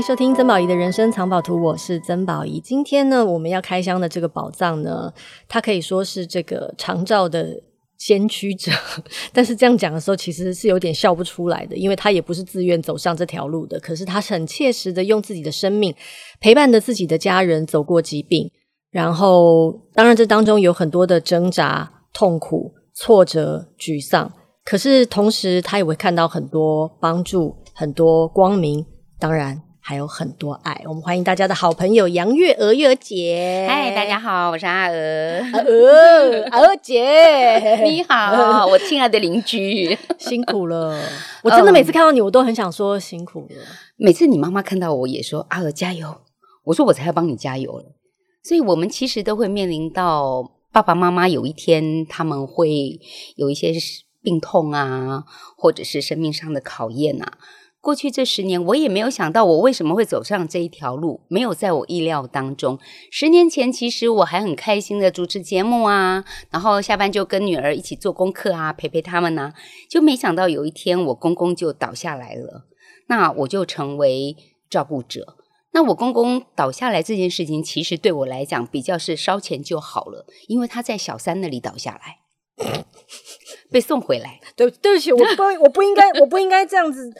迎收听曾宝仪的人生藏宝图，我是曾宝仪。今天呢，我们要开箱的这个宝藏呢，它可以说是这个长照的先驱者。但是这样讲的时候，其实是有点笑不出来的，因为他也不是自愿走上这条路的。可是他是很切实的用自己的生命陪伴着自己的家人走过疾病，然后当然这当中有很多的挣扎、痛苦、挫折、沮丧。可是同时，他也会看到很多帮助、很多光明。当然还有很多爱，我们欢迎大家的好朋友杨月娥月娥姐。嗨，大家好，我是阿娥。阿娥，阿娥姐，你好，我亲爱的邻居，辛苦了。我真的每次看到你，我都很想说辛苦了。每次你妈妈看到我也说阿娥加油，我说我才要帮你加油了。所以我们其实都会面临到爸爸妈妈有一天他们会有一些病痛啊，或者是生命上的考验啊。过去这十年，我也没有想到我为什么会走上这一条路，没有在我意料当中。十年前，其实我还很开心的主持节目啊，然后下班就跟女儿一起做功课啊，陪陪他们啊，就没想到有一天我公公就倒下来了，那我就成为照顾者。那我公公倒下来这件事情，其实对我来讲比较是烧钱就好了，因为他在小三那里倒下来，被送回来。对，对不起，我不，我不应该，我不应该这样子。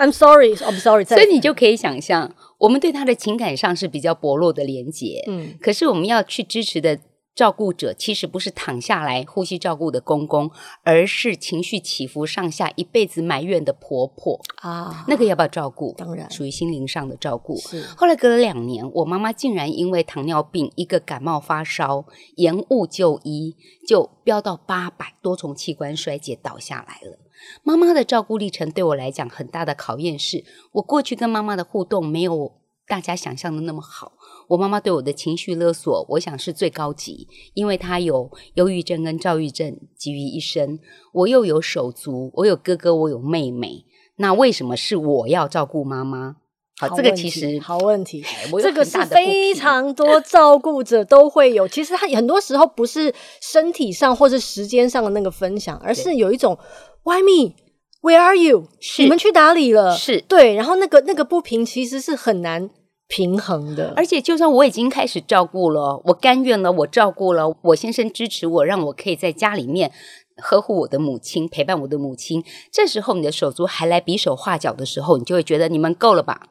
I'm sorry, I'm sorry。所以你就可以想象，我们对他的情感上是比较薄弱的连接。嗯，可是我们要去支持的照顾者，其实不是躺下来呼吸照顾的公公，而是情绪起伏上下、一辈子埋怨的婆婆啊。那个要不要照顾？当然，属于心灵上的照顾。是。后来隔了两年，我妈妈竟然因为糖尿病，一个感冒发烧，延误就医，就飙到八百，多重器官衰竭倒下来了。妈妈的照顾历程对我来讲很大的考验是，我过去跟妈妈的互动没有大家想象的那么好。我妈妈对我的情绪勒索，我想是最高级，因为她有忧郁症跟躁郁症集于一身。我又有手足，我有哥哥，我有妹妹，那为什么是我要照顾妈妈？好，好，这个其实好问题，这个是非常多 照顾者都会有。其实他很多时候不是身体上或是时间上的那个分享，而是有一种。Why me? Where are you? 你们去哪里了？是对，然后那个那个不平其实是很难平衡的。而且，就算我已经开始照顾了，我甘愿了，我照顾了，我先生支持我，让我可以在家里面呵护我的母亲，陪伴我的母亲。这时候，你的手足还来比手画脚的时候，你就会觉得你们够了吧？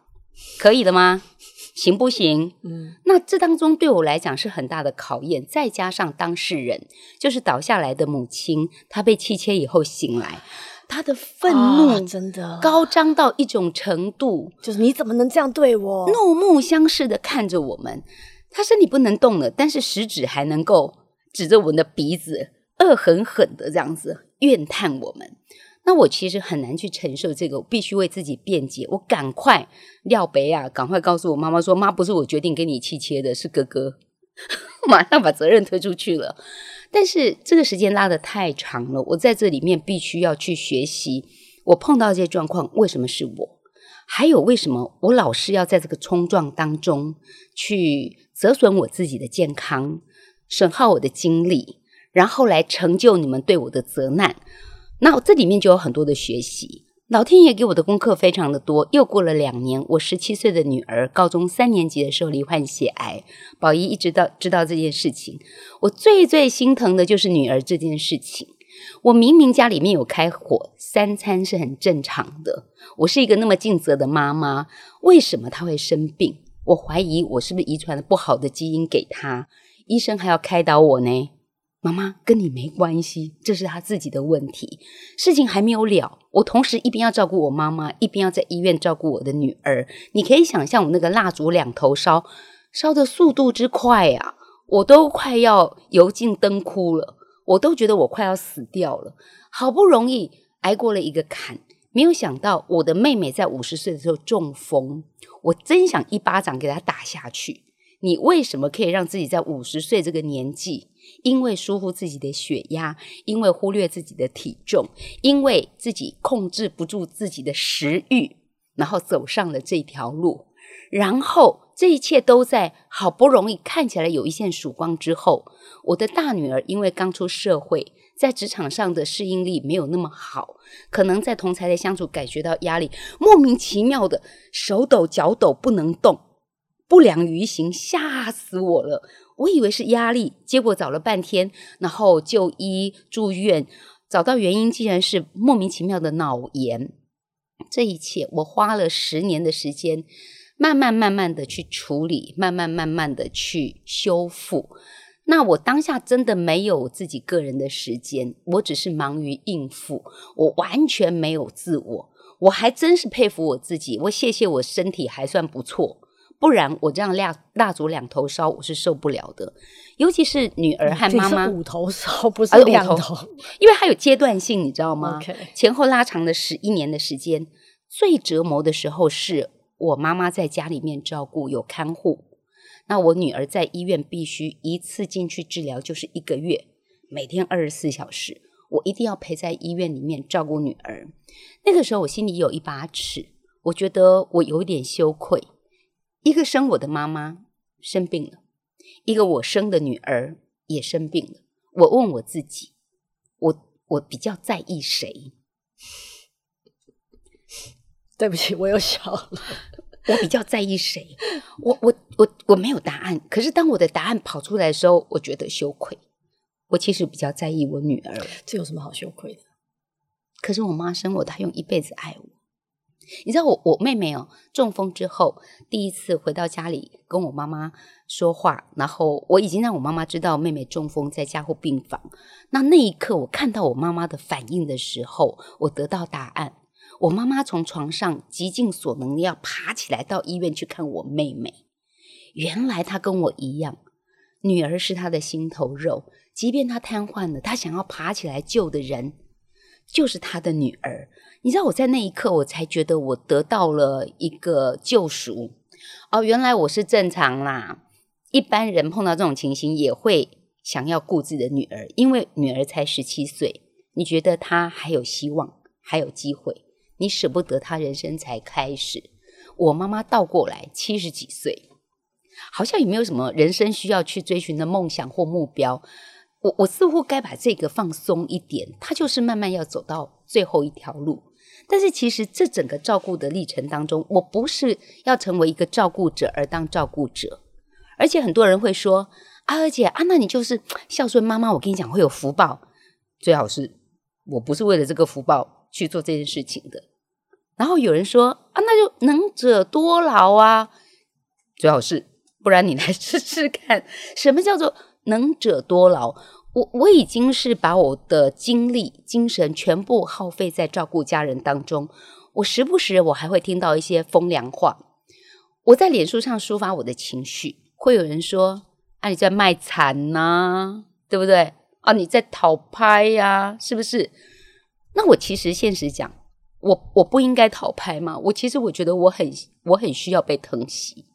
可以了吗？行不行？嗯，那这当中对我来讲是很大的考验，再加上当事人就是倒下来的母亲，她被气切以后醒来，她的愤怒、哦、真的高涨到一种程度，就是你怎么能这样对我？怒目相视的看着我们，她身体不能动了，但是食指还能够指着我们的鼻子，恶狠狠的这样子怨叹我们。那我其实很难去承受这个，我必须为自己辩解。我赶快撂杯啊，赶快告诉我妈妈说：“妈，不是我决定给你气切的，是哥哥。”马上把责任推出去了。但是这个时间拉得太长了，我在这里面必须要去学习。我碰到这些状况，为什么是我？还有为什么我老是要在这个冲撞当中去折损我自己的健康，损耗我的精力，然后来成就你们对我的责难？那这里面就有很多的学习，老天爷给我的功课非常的多。又过了两年，我十七岁的女儿高中三年级的时候罹患血癌，宝仪一直到知道这件事情。我最最心疼的就是女儿这件事情。我明明家里面有开火，三餐是很正常的。我是一个那么尽责的妈妈，为什么她会生病？我怀疑我是不是遗传了不好的基因给她？医生还要开导我呢。妈妈跟你没关系，这是她自己的问题。事情还没有了，我同时一边要照顾我妈妈，一边要在医院照顾我的女儿。你可以想象我那个蜡烛两头烧，烧的速度之快啊！我都快要油尽灯枯了，我都觉得我快要死掉了。好不容易挨过了一个坎，没有想到我的妹妹在五十岁的时候中风，我真想一巴掌给她打下去。你为什么可以让自己在五十岁这个年纪，因为疏忽自己的血压，因为忽略自己的体重，因为自己控制不住自己的食欲，然后走上了这条路，然后这一切都在好不容易看起来有一线曙光之后，我的大女儿因为刚出社会，在职场上的适应力没有那么好，可能在同才的相处感觉到压力，莫名其妙的手抖脚抖不能动，不良于行，吓死我了。我以为是压力，结果找了半天，然后就医住院，找到原因竟然是莫名其妙的脑炎。这一切我花了十年的时间，慢慢慢慢的去处理，慢慢慢慢的去修复。那我当下真的没有自己个人的时间，我只是忙于应付，我完全没有自我。我还真是佩服我自己，我谢谢我身体还算不错。不然我这样蜡蜡烛两头烧，我是受不了的。尤其是女儿和妈妈，五头烧不是两头，啊、因为它有阶段性，你知道吗.前后拉长了十一年的时间。最折磨的时候是我妈妈在家里面照顾，有看护。那我女儿在医院必须一次进去治疗就是一个月，每天二十四小时，我一定要陪在医院里面照顾女儿。那个时候我心里有一把尺，我觉得我有点羞愧。一个生我的妈妈生病了，一个我生的女儿也生病了。我问我自己，我我比较在意谁？对不起，我又笑了。我比较在意谁？我我我我没有答案。可是当我的答案跑出来的时候，我觉得羞愧。我其实比较在意我女儿。这有什么好羞愧的？可是我妈生我，她用一辈子爱我。你知道我我妹妹哦，中风之后第一次回到家里跟我妈妈说话，然后我已经让我妈妈知道妹妹中风在加护病房。那那一刻我看到我妈妈的反应的时候，我得到答案。我妈妈从床上极尽所能要爬起来到医院去看我妹妹。原来她跟我一样，女儿是她的心头肉，即便她瘫痪了，她想要爬起来救的人就是她的女儿。你知道我在那一刻，我才觉得我得到了一个救赎哦，原来我是正常啦。一般人碰到这种情形也会想要顾自己的女儿，因为女儿才十七岁，你觉得她还有希望，还有机会，你舍不得她人生才开始。我妈妈倒过来七十几岁，好像也没有什么人生需要去追寻的梦想或目标。我我似乎该把这个放松一点，他就是慢慢要走到最后一条路。但是其实这整个照顾的历程当中，我不是要成为一个照顾者而当照顾者，而且很多人会说啊，而且啊，那你就是孝顺妈妈，我跟你讲会有福报，最好是我不是为了这个福报去做这件事情的。然后有人说啊，那就能者多劳啊，最好是，不然你来试试看，什么叫做能者多劳？我我已经是把我的精力、精神全部耗费在照顾家人当中。我时不时我还会听到一些风凉话。我在脸书上抒发我的情绪，会有人说：“啊，你在卖惨呐，对不对？啊，你在讨拍呀，是不是？”那我其实现实讲，我我不应该讨拍嘛。我其实我觉得我很我很需要被疼惜。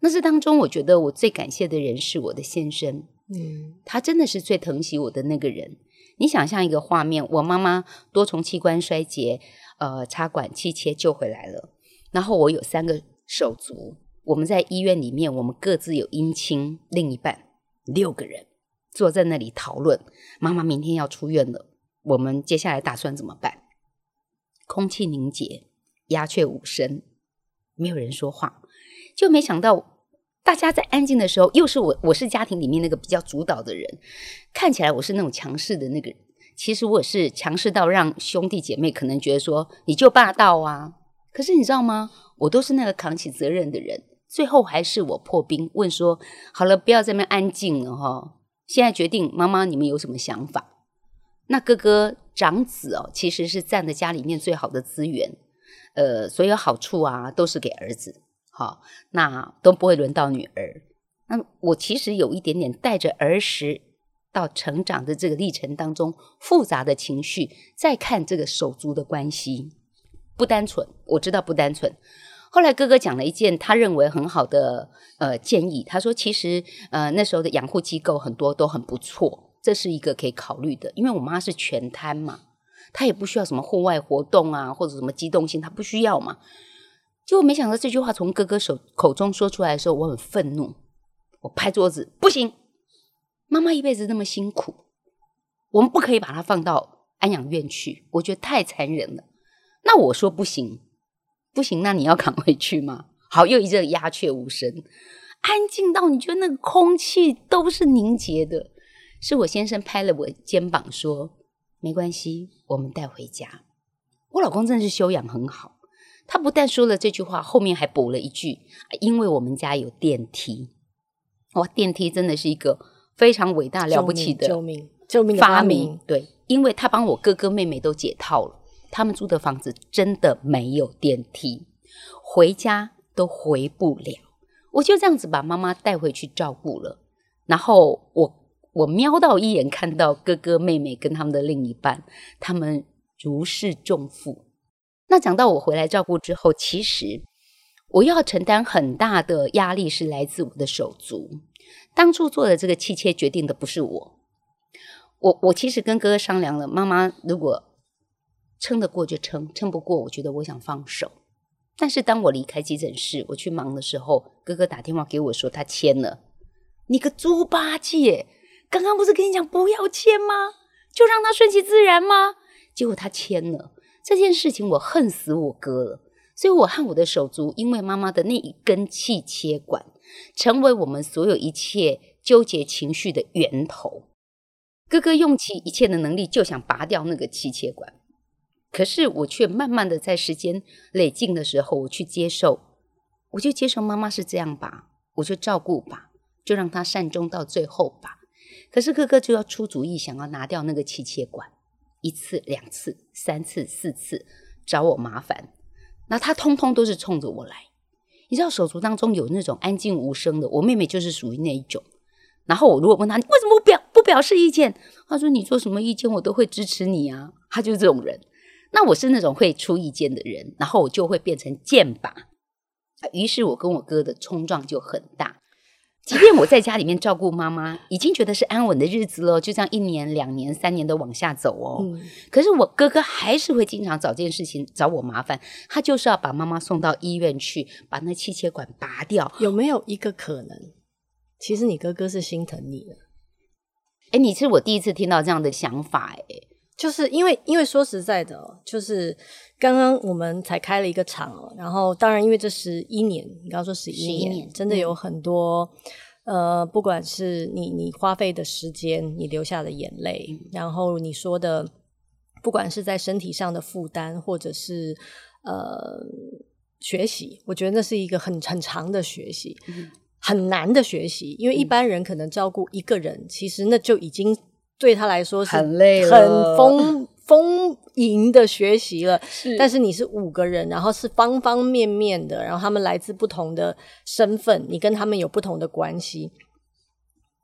那这当中，我觉得我最感谢的人是我的先生。嗯，他真的是最疼惜我的那个人。你想象一个画面，我妈妈多重器官衰竭，呃，插管气切救回来了。然后我有三个手足，我们在医院里面，我们各自有姻亲另一半，六个人坐在那里讨论。妈妈明天要出院了，我们接下来打算怎么办？空气凝结，鸦雀无声，没有人说话，就没想到。大家在安静的时候，又是我，我是家庭里面那个比较主导的人，看起来我是那种强势的那个人，其实我是强势到让兄弟姐妹可能觉得说你就霸道啊。可是你知道吗？我都是那个扛起责任的人，最后还是我破冰问说：好了，不要在那安静了哈。现在决定，妈妈你们有什么想法？那哥哥长子哦，其实是占的家里面最好的资源，呃，所有好处啊都是给儿子。好，那都不会轮到女儿。那我其实有一点点带着儿时到成长的这个历程当中复杂的情绪，再看这个手足的关系，不单纯。我知道不单纯。后来哥哥讲了一件他认为很好的呃建议，他说其实呃那时候的养护机构很多都很不错，这是一个可以考虑的。因为我妈是全瘫嘛，她也不需要什么户外活动啊或者什么机动性，她不需要嘛。结果没想到这句话从哥哥手口中说出来的时候，我很愤怒，我拍桌子，不行，妈妈一辈子那么辛苦，我们不可以把她放到安养院去，我觉得太残忍了。那我说不行，不行，那你要赶回去吗？好，又一阵鸦雀无声，安静到你觉得那个空气都是凝结的。是我先生拍了我肩膀说：“没关系，我们带回家。”我老公真的是修养很好，他不但说了这句话，后面还补了一句：“因为我们家有电梯。”哇，电梯真的是一个非常伟大了不起的救命救命发明。对，因为他帮我哥哥妹妹都解套了，他们租的房子真的没有电梯，回家。都回不了，我就这样子把妈妈带回去照顾了。然后我我瞄到一眼，看到哥哥妹妹跟他们的另一半，他们如释重负。那讲到我回来照顾之后，其实我要承担很大的压力，是来自我的手足。当初做的这个气切决定的不是我，我我其实跟哥哥商量了，妈妈如果撑得过就撑，撑不过，我觉得我想放手。但是当我离开急诊室，我去忙的时候，哥哥打电话给我说他签了。你个猪八戒，刚刚不是跟你讲不要签吗？就让他顺其自然吗？结果他签了。这件事情我恨死我哥了。所以我和我的手足，因为妈妈的那一根气切管，成为我们所有一切纠结情绪的源头。哥哥用尽一切的能力就想拔掉那个气切管。可是我却慢慢的在时间累进的时候，我去接受，我就接受妈妈是这样吧，我就照顾吧，就让她善终到最后吧。可是哥哥就要出主意，想要拿掉那个气切管，一次、两次、三次、四次找我麻烦，那他通通都是冲着我来。你知道手足当中有那种安静无声的，我妹妹就是属于那一种。然后我如果问他，你为什么不表不表示意见？他说你做什么意见我都会支持你啊，他就是这种人。那我是那种会出意见的人，然后我就会变成剑靶，于是我跟我哥的冲撞就很大。即便我在家里面照顾妈妈，已经觉得是安稳的日子了，就这样一年、两年、三年的往下走哦。嗯。可是我哥哥还是会经常找件事情找我麻烦，他就是要把妈妈送到医院去，把那气切管拔掉。有没有一个可能，其实你哥哥是心疼你的？哎，你是我第一次听到这样的想法，哎。就是因为，因为说实在的，就是刚刚我们才开了一个场，然后当然因为这十一年，你刚刚说十一年，年，真的有很多，嗯、呃，不管是你你花费的时间，你流下的眼泪，嗯，然后你说的，不管是在身体上的负担，或者是呃学习，我觉得那是一个很很长的学习，嗯，很难的学习，因为一般人可能照顾一个人，嗯，其实那就已经。对他来说是很累、很丰 丰盈的学习了。是，但是你是五个人，然后是方方面面的，然后他们来自不同的身份，你跟他们有不同的关系。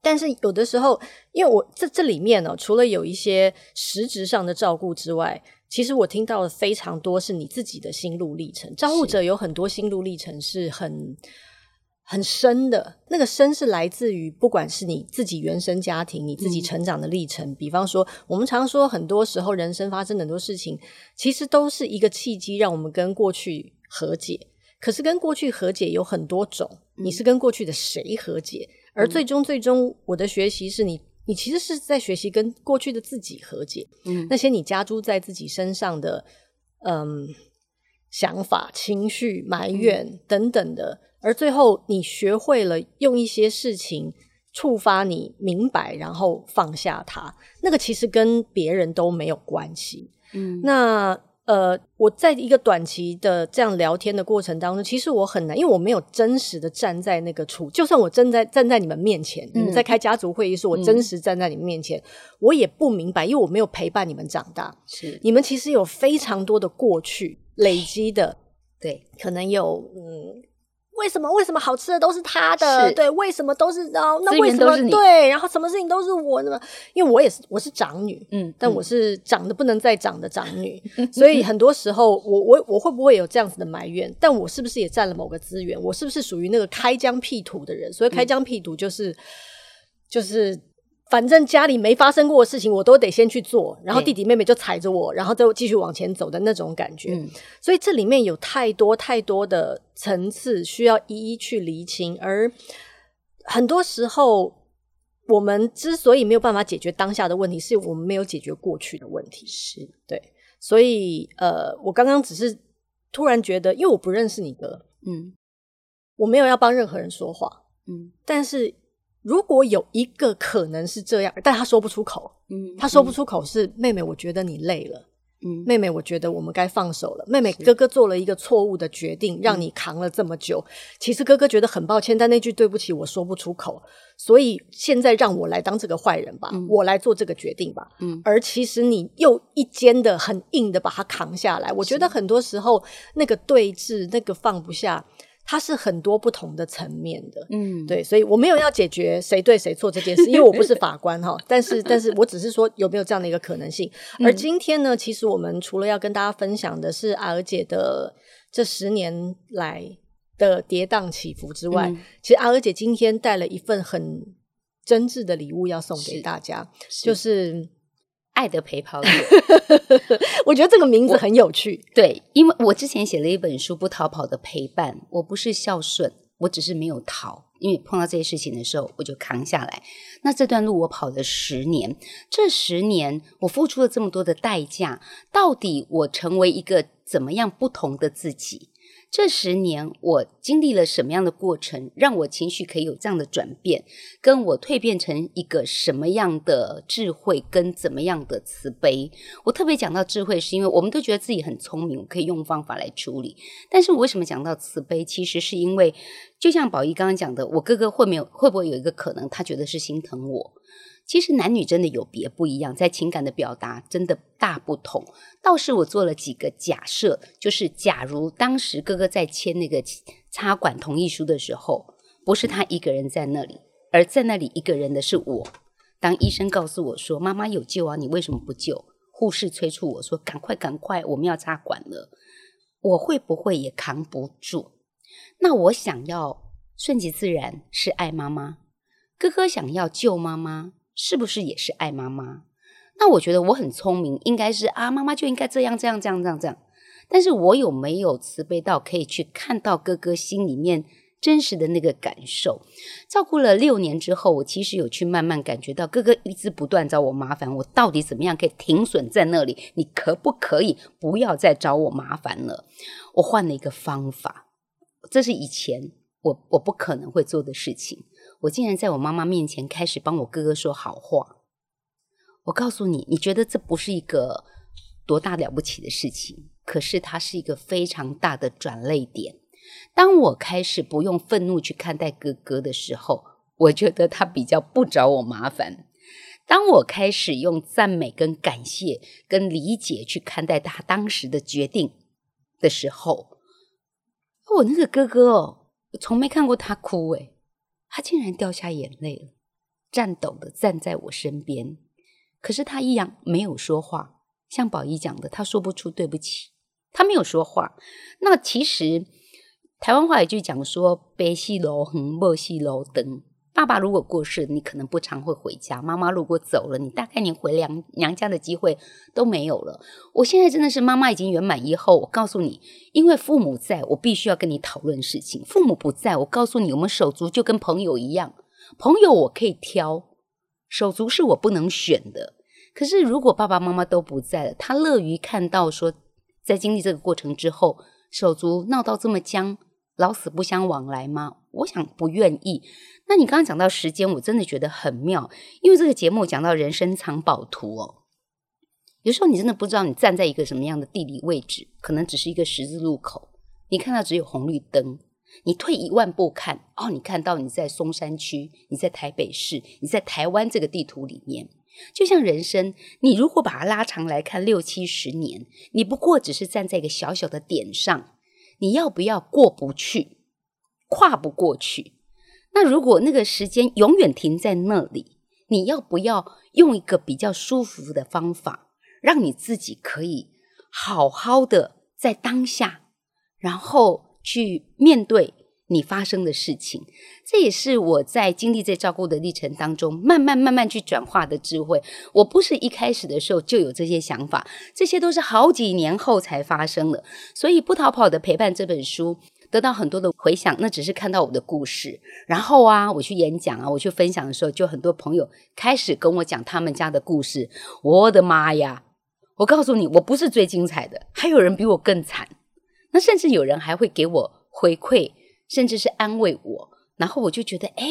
但是有的时候，因为我这这里面呢、哦，除了有一些实质上的照顾之外，其实我听到的非常多是你自己的心路历程。照顾者有很多心路历程是很。很深的那个深是来自于，不管是你自己原生家庭，你自己成长的历程。嗯、比方说，我们常说，很多时候人生发生很多事情，其实都是一个契机，让我们跟过去和解。可是跟过去和解有很多种，你是跟过去的谁和解？嗯、而最终，最终，我的学习是你，你其实是在学习跟过去的自己和解。嗯，那些你加诸在自己身上的，嗯，想法、情绪、埋怨等等的。而最后，你学会了用一些事情触发你明白，然后放下它。那个其实跟别人都没有关系。嗯，那呃，我在一个短期的这样聊天的过程当中，其实我很难，因为我没有真实的站在那个处。就算我站在站在你们面前，你们在开家族会议时，我真实站在你们面前，嗯，我也不明白，因为我没有陪伴你们长大。是，你们其实有非常多的过去累积的，对，可能有嗯。为什么？为什么好吃的都是他的？对，为什么都是哦？那为什么对？然后什么事情都是我的？因为我也是，我是长女，嗯，但我是长得不能再长的长女，嗯、所以很多时候，我我我会不会有这样子的埋怨？但我是不是也占了某个资源？我是不是属于那个开疆辟土的人？所以开疆辟土就是、嗯、就是反正家里没发生过的事情，我都得先去做，然后弟弟妹妹就踩着我，然后再继续往前走的那种感觉。嗯、所以这里面有太多太多的层次需要一一去厘清，而很多时候我们之所以没有办法解决当下的问题，是我们没有解决过去的问题。是对，所以呃，我刚刚只是突然觉得，因为我不认识你哥，嗯，我没有要帮任何人说话，嗯，但是。如果有一个可能是这样，但他说不出口，嗯，他说不出口是妹妹，我觉得你累了，嗯，妹妹，我觉得我们该放手了。妹妹，哥哥做了一个错误的决定，让你扛了这么久。其实哥哥觉得很抱歉，但那句对不起我说不出口，所以现在让我来当这个坏人吧，我来做这个决定吧。嗯，而其实你又一肩的很硬的把他扛下来。我觉得很多时候那个对峙，那个放不下。它是很多不同的层面的，嗯，对，所以我没有要解决谁对谁错这件事，因为我不是法官哈。但是，但是我只是说有没有这样的一个可能性。而今天呢，其实我们除了要跟大家分享的是阿娥姐的这十年来的跌宕起伏之外，嗯、其实阿娥姐今天带了一份很真挚的礼物要送给大家，是就是。爱的陪跑者，我觉得这个名字很有趣。对，因为我之前写了一本书《不逃跑的陪伴》，我不是孝顺，我只是没有逃。因为碰到这些事情的时候，我就扛下来。那这段路我跑了十年，这十年我付出了这么多的代价，到底我成为一个怎么样不同的自己？这十年我经历了什么样的过程，让我情绪可以有这样的转变，跟我蜕变成一个什么样的智慧，跟怎么样的慈悲？我特别讲到智慧，是因为我们都觉得自己很聪明，可以用方法来处理。但是我为什么讲到慈悲？其实是因为，就像宝仪刚刚讲的，我哥哥会没有会不会有一个可能，他觉得是心疼我？其实男女真的有别不一样，在情感的表达真的大不同。倒是我做了几个假设，就是假如当时哥哥在签那个插管同意书的时候，不是他一个人在那里，而在那里一个人的是我。当医生告诉我说：“妈妈有救啊，你为什么不救？”护士催促我说：“赶快，赶快，我们要插管了。”我会不会也扛不住？那我想要顺其自然，是爱妈妈。哥哥想要救妈妈。是不是也是爱妈妈？那我觉得我很聪明，应该是啊，妈妈就应该这样这样这样这样这样。但是我有没有慈悲到可以去看到哥哥心里面真实的那个感受？照顾了六年之后，我其实有去慢慢感觉到哥哥一直不断找我麻烦，我到底怎么样可以停损在那里？你可不可以不要再找我麻烦了？我换了一个方法，这是以前我我不可能会做的事情。我竟然在我妈妈面前开始帮我哥哥说好话。我告诉你，你觉得这不是一个多大了不起的事情，可是它是一个非常大的转捩点。当我开始不用愤怒去看待哥哥的时候，我觉得他比较不找我麻烦。当我开始用赞美、跟感谢、跟理解去看待他当时的决定的时候，我那个哥哥哦，我从没看过他哭诶。他竟然掉下眼泪了，颤抖的站在我身边，可是他一样没有说话。像宝仪讲的，他说不出对不起，他没有说话。那其实台湾话有句讲说：“悲喜楼横，莫戏楼灯。”爸爸如果过世，你可能不常会回家；妈妈如果走了，你大概连回娘娘家的机会都没有了。我现在真的是妈妈已经圆满以后，我告诉你，因为父母在，我必须要跟你讨论事情；父母不在，我告诉你，我们手足就跟朋友一样，朋友我可以挑，手足是我不能选的。可是如果爸爸妈妈都不在了，他乐于看到说，在经历这个过程之后，手足闹到这么僵。老死不相往来吗？我想不愿意。那你刚刚讲到时间，我真的觉得很妙，因为这个节目讲到人生藏宝图哦。有时候你真的不知道你站在一个什么样的地理位置，可能只是一个十字路口，你看到只有红绿灯。你退一万步看，哦，你看到你在松山区，你在台北市，你在台湾这个地图里面，就像人生，你如果把它拉长来看六七十年，你不过只是站在一个小小的点上。你要不要过不去，跨不过去？那如果那个时间永远停在那里，你要不要用一个比较舒服的方法，让你自己可以好好的在当下，然后去面对你发生的事情。这也是我在经历这照顾的历程当中，慢慢慢慢去转化的智慧。我不是一开始的时候就有这些想法，这些都是好几年后才发生的。所以《不逃跑的陪伴》这本书得到很多的回响，那只是看到我的故事。然后啊，我去演讲啊，我去分享的时候，就很多朋友开始跟我讲他们家的故事。我的妈呀！我告诉你，我不是最精彩的，还有人比我更惨。那甚至有人还会给我回馈，甚至是安慰我。然后我就觉得，哎，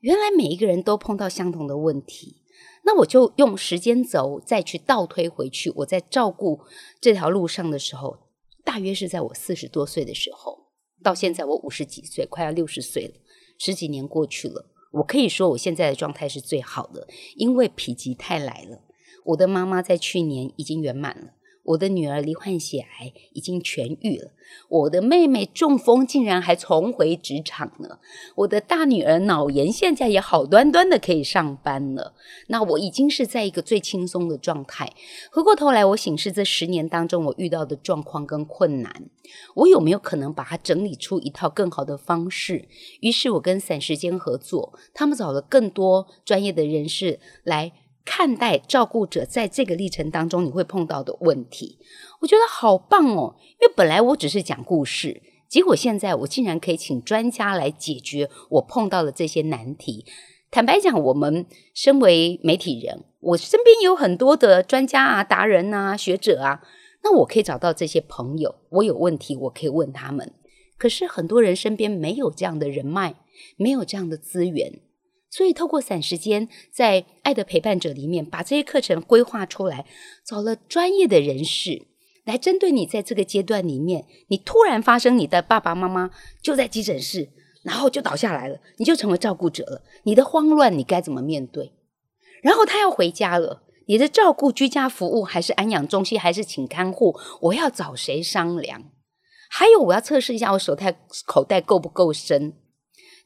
原来每一个人都碰到相同的问题。那我就用时间轴再去倒推回去，我在照顾这条路上的时候，大约是在我四十多岁的时候，到现在我五十几岁，快要六十岁了，十几年过去了，我可以说我现在的状态是最好的，因为否极泰来了。我的妈妈在去年已经圆满了。我的女儿罹患血癌，已经痊愈了。我的妹妹中风，竟然还重回职场了。我的大女儿脑炎，现在也好端端的可以上班了。那我已经是在一个最轻松的状态。回过头来，我醒视这十年当中我遇到的状况跟困难，我有没有可能把它整理出一套更好的方式？于是我跟散时间合作，他们找了更多专业的人士来。看待照顾者在这个历程当中你会碰到的问题，我觉得好棒哦！因为本来我只是讲故事，结果现在我竟然可以请专家来解决我碰到的这些难题。坦白讲，我们身为媒体人，我身边有很多的专家啊、达人啊、学者啊，那我可以找到这些朋友，我有问题我可以问他们。可是很多人身边没有这样的人脉，没有这样的资源。所以，透过散时间，在爱的陪伴者里面，把这些课程规划出来，找了专业的人士来针对你在这个阶段里面，你突然发生你的爸爸妈妈就在急诊室，然后就倒下来了，你就成为照顾者了。你的慌乱，你该怎么面对？然后他要回家了，你的照顾居家服务还是安养中心，还是请看护？我要找谁商量？还有，我要测试一下我手袋口袋够不够深。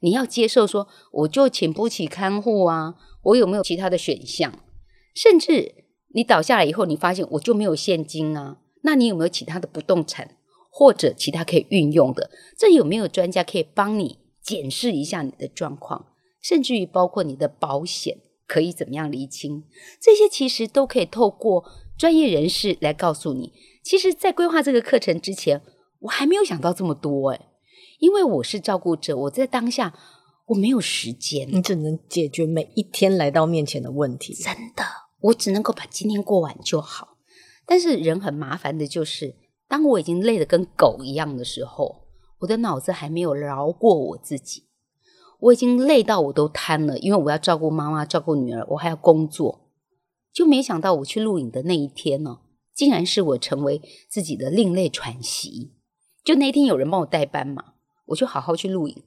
你要接受说，我就请不起看护啊，我有没有其他的选项？甚至你倒下来以后，你发现我就没有现金啊，那你有没有其他的不动产或者其他可以运用的？这有没有专家可以帮你检视一下你的状况？甚至于包括你的保险可以怎么样厘清？这些其实都可以透过专业人士来告诉你。其实，在规划这个课程之前，我还没有想到这么多诶。因为我是照顾者，我在当下我没有时间，你只能解决每一天来到面前的问题。真的，我只能够把今天过完就好。但是人很麻烦的就是，当我已经累得跟狗一样的时候，我的脑子还没有饶过我自己。我已经累到我都瘫了，因为我要照顾妈妈，照顾女儿，我还要工作。就没想到我去录影的那一天呢，竟然是我成为自己的另类喘息。就那天有人帮我代班嘛。我就好好去录影，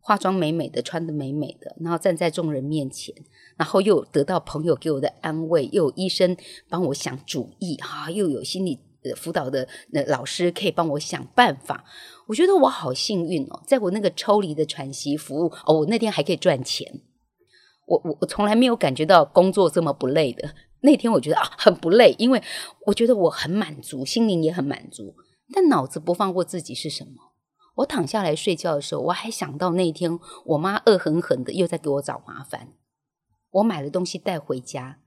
化妆美美的，穿得美美的，然后站在众人面前，然后又得到朋友给我的安慰，又有医生帮我想主意，哈、又有心理辅导的那老师可以帮我想办法。我觉得我好幸运哦，在我那个抽离的喘息服务哦，我那天还可以赚钱。我我我从来没有感觉到工作这么不累的。那天我觉得啊，很不累，因为我觉得我很满足，心灵也很满足，但脑子不放过自己是什么？我躺下来睡觉的时候，我还想到那一天我妈恶狠狠的又在给我找麻烦。我买了东西带回家，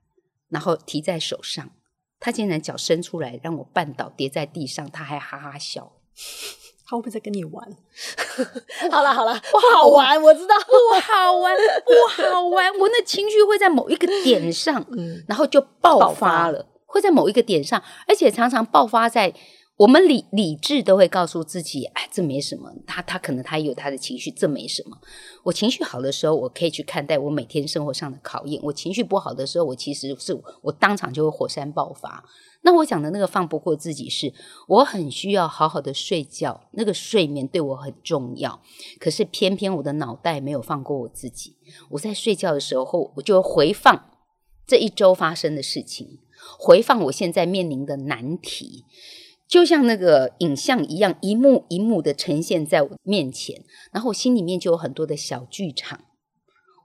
然后提在手上，她竟然脚伸出来让我绊倒，跌在地上，她还哈哈笑。她会不会在跟你玩？好了好了，不好玩，我知道不好玩，不好玩。我那情绪会在某一个点上，然后就爆发了，会在某一个点上，而且常常爆发在。我们理理智都会告诉自己，哎，这没什么。他他可能他有他的情绪，这没什么。我情绪好的时候，我可以去看待我每天生活上的考验。我情绪不好的时候，我其实是我当场就会火山爆发。那我讲的那个放不过自己是，是我很需要好好的睡觉，那个睡眠对我很重要。可是偏偏我的脑袋没有放过我自己。我在睡觉的时候，我就回放这一周发生的事情，回放我现在面临的难题。就像那个影像一样，一幕一幕的呈现在我面前，然后我心里面就有很多的小剧场。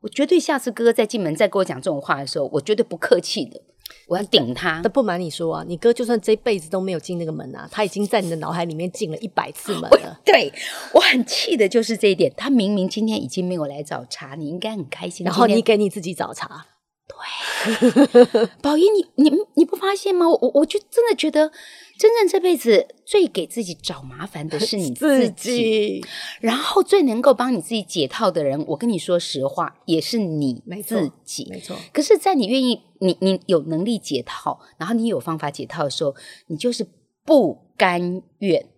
我绝对下次哥哥再进门再跟我讲这种话的时候，我绝对不客气的，我要顶他。但不瞒你说啊，你哥就算这辈子都没有进那个门啊，他已经在你的脑海里面进了一百次门了。对，我很气的就是这一点。他明明今天已经没有来找茬，你应该很开心。然后你给你自己找茬。对，宝仪，你你你不发现吗？我我就真的觉得，真正这辈子最给自己找麻烦的是你自己，自己然后最能够帮你自己解套的人，我跟你说实话，也是你自己。没错。可是，在你愿意，你你有能力解套，然后你有方法解套的时候，你就是不甘愿。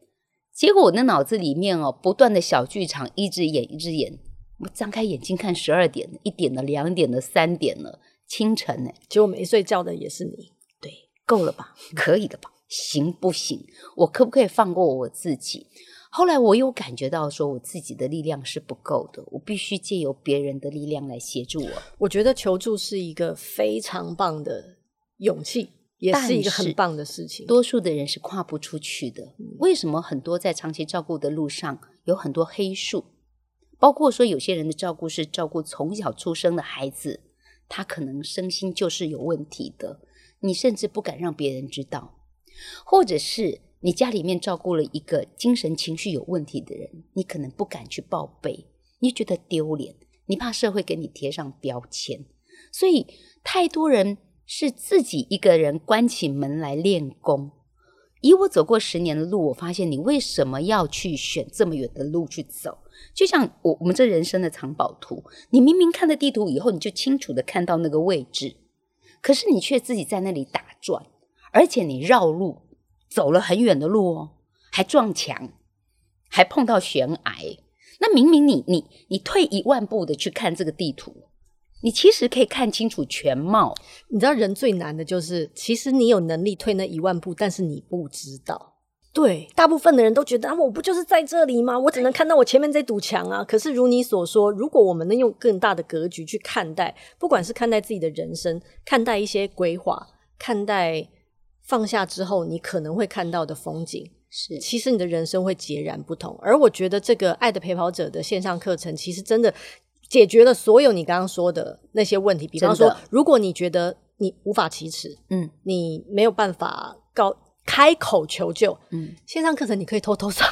结果我的脑子里面哦，不断的小剧场一直演，一直演。我张开眼睛看，十二点、一点了，两点了，三点了。清晨呢，结果没睡觉的也是你。对，够了吧？可以了吧？行不行？我可不可以放过我自己？后来我有感觉到，说我自己的力量是不够的，我必须借由别人的力量来协助我。我觉得求助是一个非常棒的勇气，也是一个很棒的事情。多数的人是跨不出去的。为什么很多在长期照顾的路上有很多黑数？包括说有些人的照顾是照顾从小出生的孩子。他可能身心就是有问题的，你甚至不敢让别人知道，或者是你家里面照顾了一个精神情绪有问题的人，你可能不敢去报备，你觉得丢脸，你怕社会给你贴上标签，所以太多人是自己一个人关起门来练功。以我走过十年的路，我发现你为什么要去选这么远的路去走？就像我我们这人生的藏宝图，你明明看了地图以后，你就清楚的看到那个位置，可是你却自己在那里打转，而且你绕路走了很远的路哦，还撞墙，还碰到悬崖。那明明你你你退一万步的去看这个地图。你其实可以看清楚全貌。你知道人最难的就是，其实你有能力退那一万步，但是你不知道。对，大部分的人都觉得啊，我不就是在这里吗？我只能看到我前面这堵墙啊。可是如你所说，如果我们能用更大的格局去看待，不管是看待自己的人生，看待一些规划，看待放下之后你可能会看到的风景，是其实你的人生会截然不同。而我觉得这个爱的陪跑者的线上课程，其实真的。解决了所有你刚刚说的那些问题，比方说，如果你觉得你无法启齿，嗯，你没有办法告开口求救，嗯，线上课程你可以偷偷上。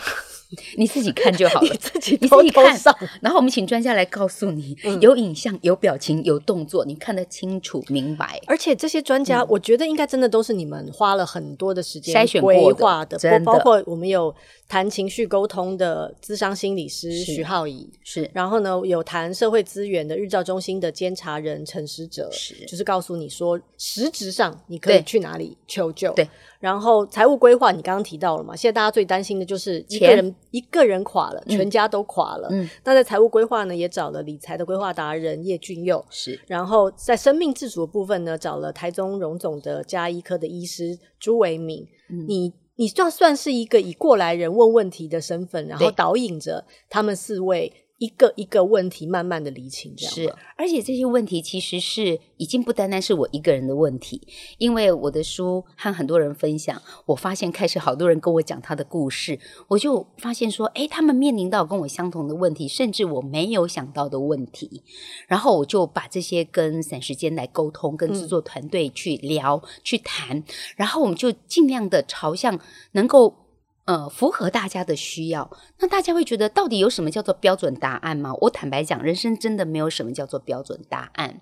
你自己看就好了，你自己偷偷上，然后我们请专家来告诉你，嗯、有影像、有表情、有动作，你看得清楚明白。而且这些专家，我觉得应该真的都是你们花了很多的时间筛选规划的，的包括我们有谈情绪沟通的咨商心理师徐浩怡，是，然后呢有谈社会资源的日照中心的监察人陈时哲，是，就是告诉你说实质上你可以去哪里求救，对。然后财务规划，你刚刚提到了嘛？现在大家最担心的就是一个人一个人垮了，全家都垮了。嗯，那在财务规划呢，也找了理财的规划达人叶俊佑。是，然后在生命自主的部分呢，找了台中荣总的家医科的医师朱维敏。嗯，你你算算是一个以过来人问问题的身份，然后导引着他们四位。一个一个问题慢慢的厘清，这样是，而且这些问题其实是已经不单单是我一个人的问题，因为我的书和很多人分享，我发现开始好多人跟我讲他的故事，我就发现说，诶，他们面临到跟我相同的问题，甚至我没有想到的问题，然后我就把这些跟散时间来沟通，跟制作团队去聊、去谈，然后我们就尽量的朝向能够。呃，符合大家的需要，那大家会觉得到底有什么叫做标准答案吗？我坦白讲，人生真的没有什么叫做标准答案。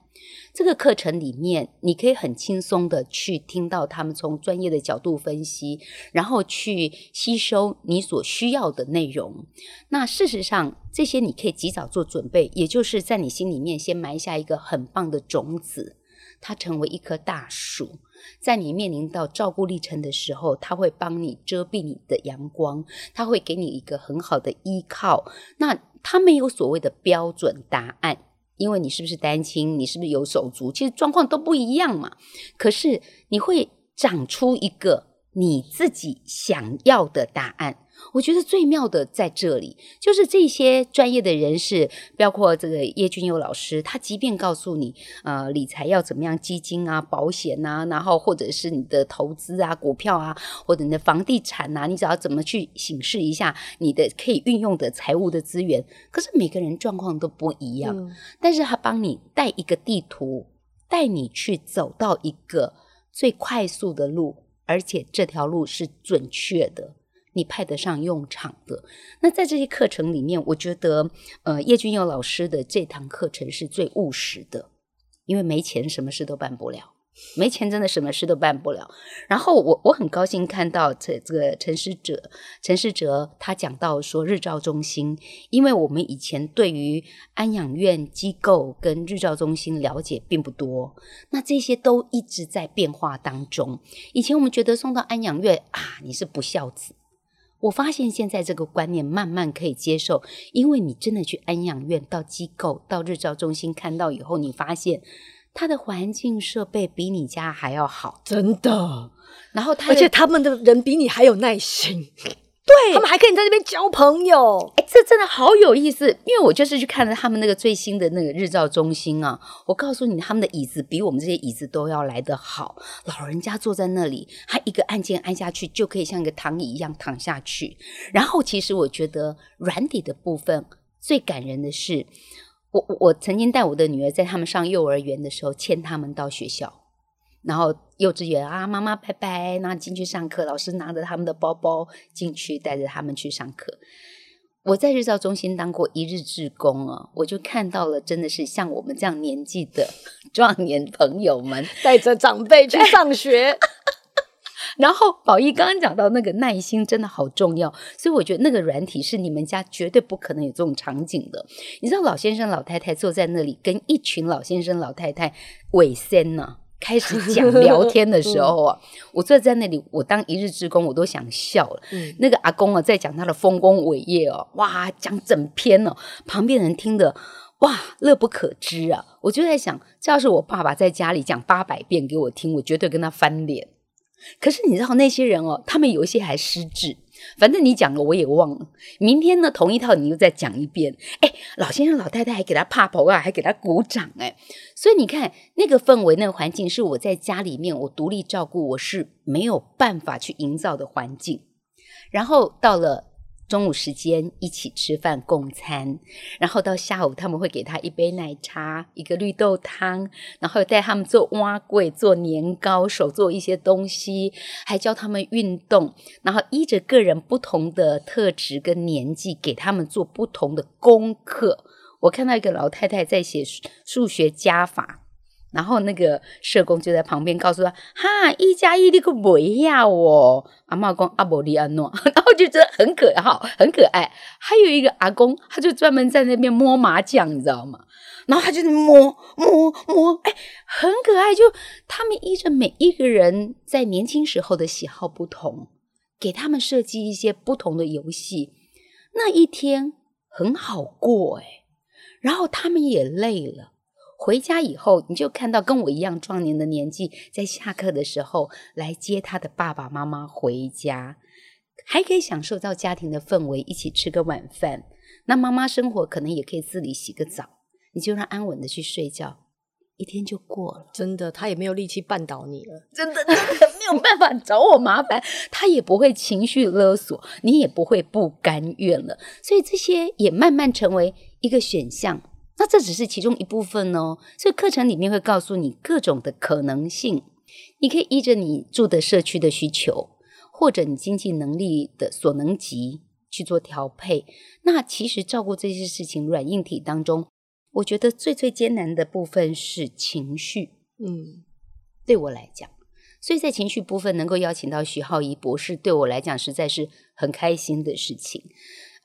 这个课程里面，你可以很轻松的去听到他们从专业的角度分析，然后去吸收你所需要的内容。那事实上，这些你可以及早做准备，也就是在你心里面先埋下一个很棒的种子，它成为一棵大树。在你面临到照顾历程的时候，他会帮你遮蔽你的阳光，他会给你一个很好的依靠。那他没有所谓的标准答案，因为你是不是单亲，你是不是有手足，其实状况都不一样嘛。可是你会长出一个你自己想要的答案。我觉得最妙的在这里，就是这些专业的人士，包括这个叶俊佑老师，他即便告诉你，呃，理财要怎么样，基金啊、保险啊，然后或者是你的投资啊、股票啊，或者你的房地产啊，你只要怎么去审视一下你的可以运用的财务的资源。可是每个人状况都不一样，嗯、但是他帮你带一个地图，带你去走到一个最快速的路，而且这条路是准确的，你派得上用场的。那在这些课程里面，我觉得，呃，叶君佑老师的这堂课程是最务实的，因为没钱，什么事都办不了。没钱真的什么事都办不了。然后我我很高兴看到这这个陈师哲陈师哲他讲到说日照中心，因为我们以前对于安养院机构跟日照中心了解并不多，那这些都一直在变化当中。以前我们觉得送到安养院啊，你是不孝子。我发现现在这个观念慢慢可以接受，因为你真的去安养院、到机构、到日照中心看到以后，你发现。他的环境设备比你家还要好，真的。然后他，而且他们的人比你还有耐心，对，他们还可以在那边交朋友。哎，这真的好有意思。因为我就是去看了他们那个最新的那个日照中心啊，我告诉你，他们的椅子比我们这些椅子都要来得好。老人家坐在那里，他一个按键按下去就可以像一个躺椅一样躺下去。然后，其实我觉得软底的部分最感人的是。我我曾经带我的女儿在他们上幼儿园的时候牵他们到学校，然后幼稚园啊，妈妈拜拜，然后进去上课，老师拿着他们的包包进去，带着他们去上课。我在日照中心当过一日志工啊，我就看到了，真的是像我们这样年纪的壮年朋友们 带着长辈去上学。然后宝仪刚刚讲到那个耐心真的好重要，所以我觉得那个软体是你们家绝对不可能有这种场景的。你知道老先生老太太坐在那里跟一群老先生老太太尾声呢，开始讲聊天的时候啊，我坐在那里，我当一日之工我都想笑了。那个阿公啊在讲他的丰功伟业哦，哇，讲整篇哦，旁边人听的哇乐不可支啊。我就在想，这要是我爸爸在家里讲八百遍给我听，我绝对跟他翻脸。可是你知道那些人哦，他们有一些还失智，反正你讲了我也忘了。明天呢，同一套你又再讲一遍。哎，老先生老太太还给他拍手啊，还给他鼓掌哎。所以你看那个氛围、那个环境，是我在家里面我独立照顾，我是没有办法去营造的环境。然后到了。中午时间一起吃饭共餐，然后到下午他们会给他一杯奶茶，一个绿豆汤，然后带他们做碗粿、做年糕，手做一些东西，还教他们运动，然后依着个人不同的特质跟年纪，给他们做不同的功课。我看到一个老太太在写数学加法。然后那个社工就在旁边告诉他：“哈，一加一你可不要哦。”阿嬷公阿伯利安诺，然后就觉得很可爱，很可爱。还有一个阿公，他就专门在那边摸麻将，你知道吗？然后他就摸摸摸，哎，很可爱。就他们依着每一个人在年轻时候的喜好不同，给他们设计一些不同的游戏。那一天很好过哎，然后他们也累了。回家以后，你就看到跟我一样壮年的年纪，在下课的时候来接他的爸爸妈妈回家，还可以享受到家庭的氛围，一起吃个晚饭。那妈妈生活可能也可以自理洗个澡，你就让安稳的去睡觉，一天就过了。真的，他也没有力气绊倒你了，真的，真的没有办法找我麻烦，他也不会情绪勒索，你也不会不甘愿了。所以这些也慢慢成为一个选项。那这只是其中一部分哦，所以课程里面会告诉你各种的可能性，你可以依着你住的社区的需求，或者你经济能力的所能及去做调配。那其实照顾这些事情，软硬体当中，我觉得最最艰难的部分是情绪。嗯，对我来讲，所以在情绪部分能够邀请到徐浩怡博士，对我来讲实在是很开心的事情。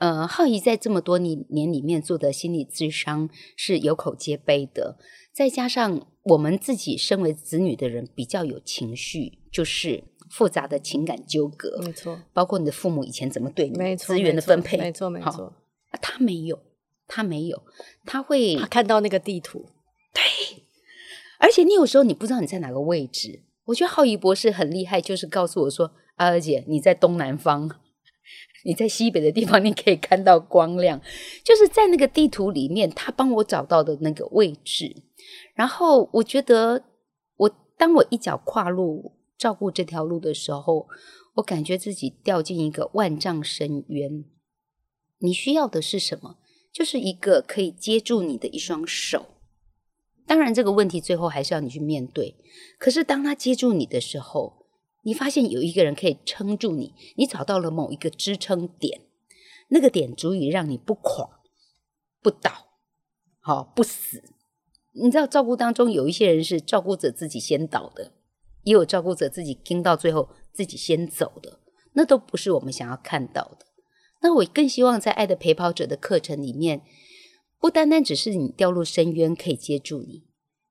呃，浩怡在这么多年年里面做的心理智商是有口皆碑的，再加上我们自己身为子女的人比较有情绪，就是复杂的情感纠葛，没错，包括你的父母以前怎么对你，没错，资源的分配，没错没错，啊，他没有，他没有，他会他看到那个地图，对，而且你有时候你不知道你在哪个位置，我觉得浩仪博士很厉害，就是告诉我说，阿儿姐你在东南方。你在西北的地方，你可以看到光亮，就是在那个地图里面，他帮我找到的那个位置。然后我觉得，我当我一脚跨入照顾这条路的时候，我感觉自己掉进一个万丈深渊。你需要的是什么？就是一个可以接住你的一双手，当然，这个问题最后还是要你去面对。可是，当他接住你的时候，你发现有一个人可以撑住你，你找到了某一个支撑点，那个点足以让你不垮、不倒、好不死。你知道，照顾当中有一些人是照顾者自己先倒的，也有照顾者自己撑到最后自己先走的，那都不是我们想要看到的。那我更希望在爱的陪跑者的课程里面。不单单只是你掉入深渊可以接住你，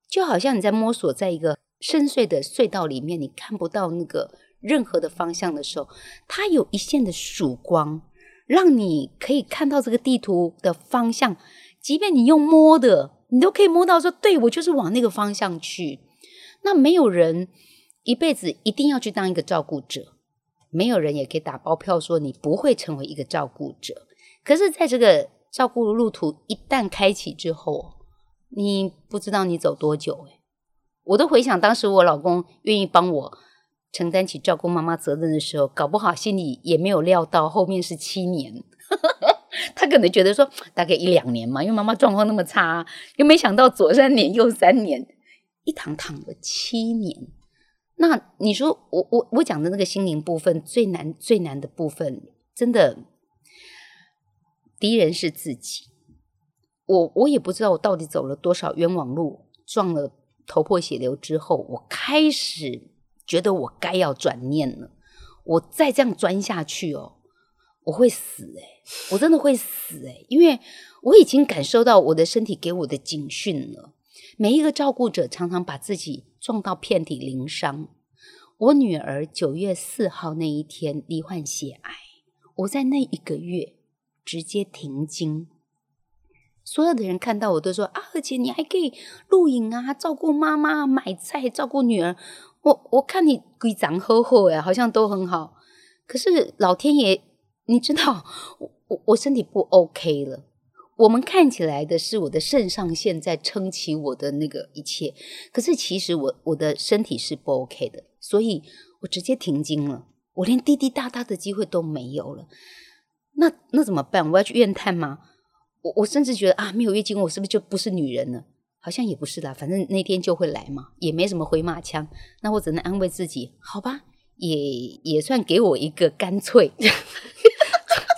就好像你在摸索在一个深邃的隧道里面，你看不到那个任何的方向的时候，它有一线的曙光，让你可以看到这个地图的方向。即便你用摸的，你都可以摸到说，对，我就是往那个方向去。那没有人一辈子一定要去当一个照顾者，没有人也可以打包票说你不会成为一个照顾者。可是，在这个照顾路途一旦开启之后，你不知道你走多久哎！我都回想当时我老公愿意帮我承担起照顾妈妈责任的时候，搞不好心里也没有料到后面是七年。他可能觉得说大概一两年嘛，因为妈妈状况那么差，又没想到左三年右三年，一躺躺了七年。那你说我我我讲的那个心灵部分最难最难的部分，真的。敌人是自己，我我也不知道我到底走了多少冤枉路，撞了头破血流之后，我开始觉得我该要转念了。我再这样钻下去哦，我会死诶，我真的会死诶，因为我已经感受到我的身体给我的警讯了。每一个照顾者常常把自己撞到遍体鳞伤。我女儿九月四号那一天罹患血癌，我在那一个月。直接停经，所有的人看到我都说啊，而且你还可以录影啊，照顾妈妈、买菜、照顾女儿。我我看你鬼长厚厚呀，好像都很好。可是老天爷，你知道，我我我身体不 OK 了。我们看起来的是我的肾上腺在撑起我的那个一切，可是其实我我的身体是不 OK 的，所以我直接停经了，我连滴滴答答的机会都没有了。那那怎么办？我要去怨叹吗？我我甚至觉得啊，没有月经，我是不是就不是女人了？好像也不是啦，反正那天就会来嘛，也没什么回马枪。那我只能安慰自己，好吧，也也算给我一个干脆。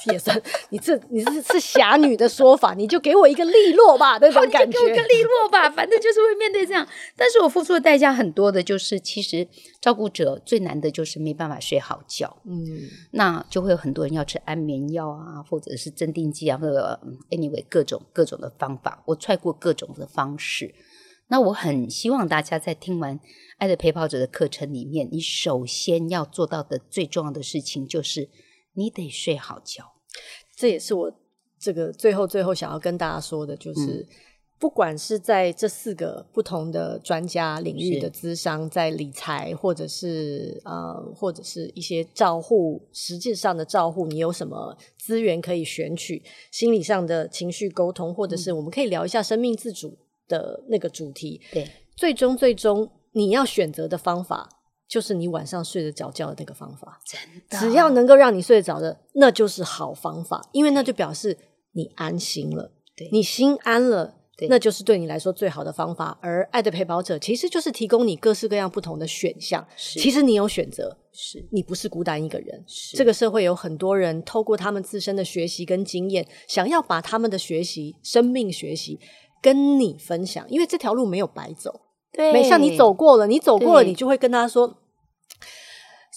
也算，你这你这是侠女的说法，你就给我一个利落吧，那种感觉。给我一个利落吧，反正就是会面对这样。但是我付出的代价很多的，就是其实照顾者最难的就是没办法睡好觉。嗯，那就会有很多人要吃安眠药啊，或者是镇定剂啊，或者 anyway 各种各种的方法。我踹过各种的方式。那我很希望大家在听完《爱的陪跑者》的课程里面，你首先要做到的最重要的事情就是。你得睡好觉，这也是我这个最后最后想要跟大家说的，就是、嗯、不管是在这四个不同的专家领域的资商，在理财或者是呃或者是一些照护，实际上的照护，你有什么资源可以选取？心理上的情绪沟通，或者是我们可以聊一下生命自主的那个主题。对，最终最终你要选择的方法。就是你晚上睡得着觉的那个方法，真的，只要能够让你睡得着的，那就是好方法，因为那就表示你安心了，对，你心安了，那就是对你来说最好的方法。而爱的陪跑者其实就是提供你各式各样不同的选项，是，其实你有选择，是。你不是孤单一个人，是。这个社会有很多人透过他们自身的学习跟经验，想要把他们的学习、生命学习跟你分享，因为这条路没有白走，对，没像你走过了，你走过了，你就会跟他说。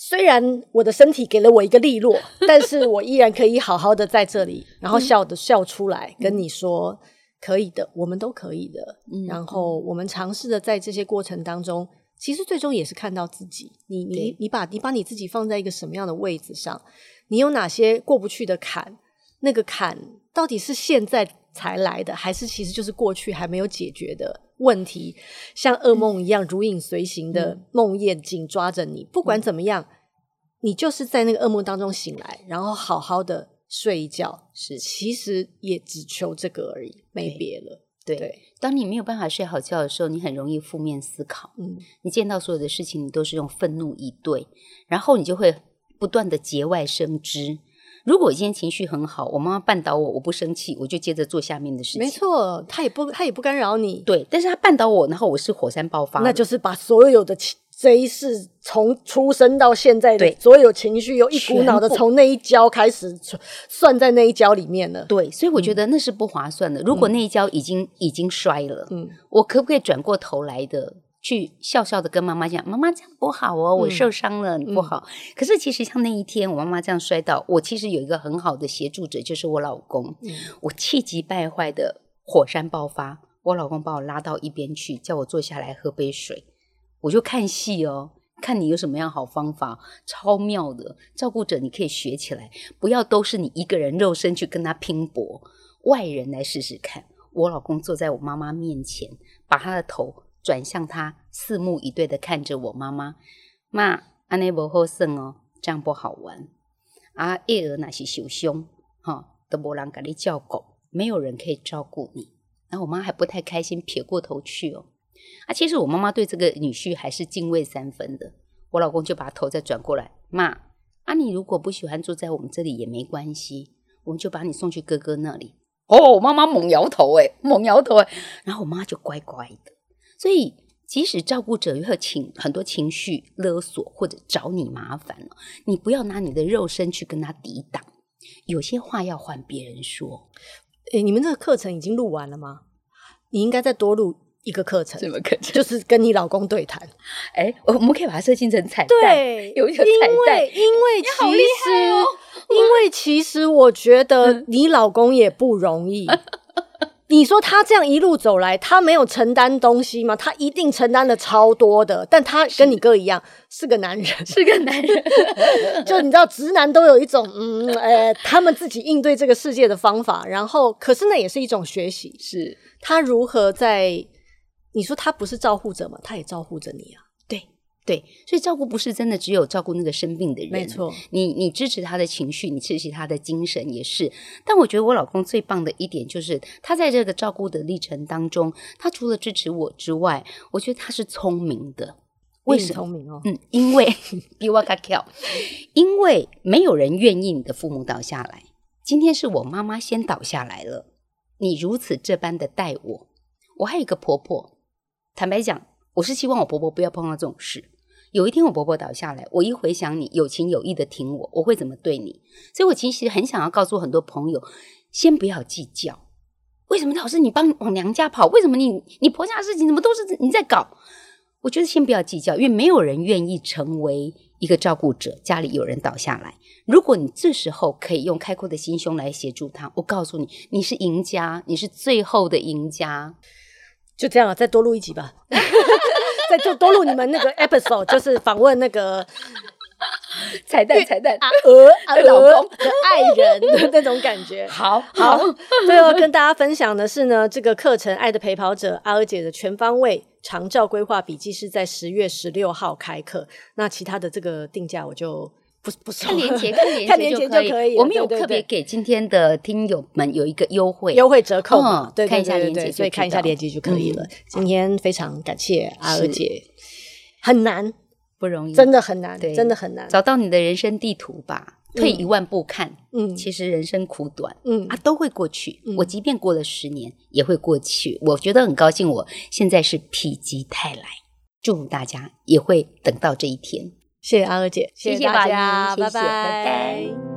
虽然我的身体给了我一个利落，但是我依然可以好好的在这里，然后笑的笑出来，跟你说可以的，我们都可以的。然后我们尝试的在这些过程当中，其实最终也是看到自己。你你你把你把你自己放在一个什么样的位置上？你有哪些过不去的坎？那个坎到底是现在才来的，还是其实就是过去还没有解决的？问题像噩梦一样如影随形的梦魇紧抓着你，不管怎么样，你就是在那个噩梦当中醒来，然后好好的睡一觉。是，其实也只求这个而已，没别了。对，对，当你没有办法睡好觉的时候，你很容易负面思考。嗯，你见到所有的事情，你都是用愤怒以对，然后你就会不断的节外生枝。如果我今天情绪很好，我妈妈绊倒我，我不生气，我就接着做下面的事情。没错，她也不，她也不干扰你。对，但是她绊倒我，然后我是火山爆发，那就是把所有的情这一世从出生到现在的对所有情绪，又一股脑的从那一跤开始算在那一跤里面了。对，所以我觉得那是不划算的。嗯、如果那一跤已经已经摔了，嗯，我可不可以转过头来的？去笑笑的跟妈妈讲：“妈妈这样不好哦，我受伤了，你不好。嗯”可是其实像那一天我妈妈这样摔倒，我其实有一个很好的协助者，就是我老公。嗯、我气急败坏的火山爆发，我老公把我拉到一边去，叫我坐下来喝杯水。我就看戏哦，看你有什么样好方法，超妙的照顾者，你可以学起来，不要都是你一个人肉身去跟他拼搏，外人来试试看。我老公坐在我妈妈面前，把他的头。转向他，四目以对的看着我妈妈。妈，安尼不好算哦，这样不好玩。啊，叶儿那是受伤，哈，都没人给你照顾，没有人可以照顾你。然后我妈还不太开心，撇过头去哦。啊，其实我妈妈对这个女婿还是敬畏三分的。我老公就把头再转过来，妈，啊，你如果不喜欢住在我们这里也没关系，我们就把你送去哥哥那里。哦，我妈妈猛摇头，诶，猛摇头，诶。然后我妈就乖乖的。所以，即使照顾者有情很多情绪勒索或者找你麻烦，你不要拿你的肉身去跟他抵挡。有些话要换别人说。诶，你们这个课程已经录完了吗？你应该再多录一个课程。什么课程？就是跟你老公对谈。诶，我们可以把它设计成彩蛋。对，有一个彩蛋。因为，因为其实，哦、因为其实我觉得你老公也不容易。你说他这样一路走来，他没有承担东西吗？他一定承担的超多的，但他跟你哥一样是，是个男人，是个男人。就你知道，直男都有一种嗯，呃，他们自己应对这个世界的方法。然后，可是那也是一种学习，是他如何在？你说他不是照护者吗？他也照护着你啊。对，所以照顾不是真的只有照顾那个生病的人，没错。你你支持他的情绪，你支持他的精神也是。但我觉得我老公最棒的一点就是，他在这个照顾的历程当中，他除了支持我之外，我觉得他是聪明的。为什么？聪明哦，嗯，因为 比我还巧，因为没有人愿意你的父母倒下来。今天是我妈妈先倒下来了，你如此这般的待我。我还有一个婆婆，坦白讲，我是希望我婆婆不要碰到这种事。有一天我婆婆倒下来，我一回想你有情有义的挺我，我会怎么对你？所以我其实很想要告诉很多朋友，先不要计较。为什么老是你帮往娘家跑？为什么你你婆家的事情怎么都是你在搞？我觉得先不要计较，因为没有人愿意成为一个照顾者，家里有人倒下来。如果你这时候可以用开阔的心胸来协助他，我告诉你，你是赢家，你是最后的赢家。就这样了，再多录一集吧。再就多录你们那个 episode，就是访问那个 彩蛋彩蛋阿娥阿老公的爱人的那种感觉。好好，最后跟大家分享的是呢，这个课程《爱的陪跑者》阿娥姐的全方位长照规划笔记是在十月十六号开课。那其他的这个定价我就。不不是看链接，看链接 就可以。我们有特别给今天的听友们有一个优惠优惠折扣嘛？对，看一下连结，所以看一下链接就可以了。今天非常感谢阿娥姐，很难不容易，真的很难，真的很难。找到你的人生地图吧，退一万步看，嗯，其实人生苦短，嗯啊，都会过去。我即便过了十年，也会过去。我觉得很高兴，我现在是否极泰来，祝大家也会等到这一天。谢谢阿娥姐，谢谢大家，谢谢拜拜。拜拜。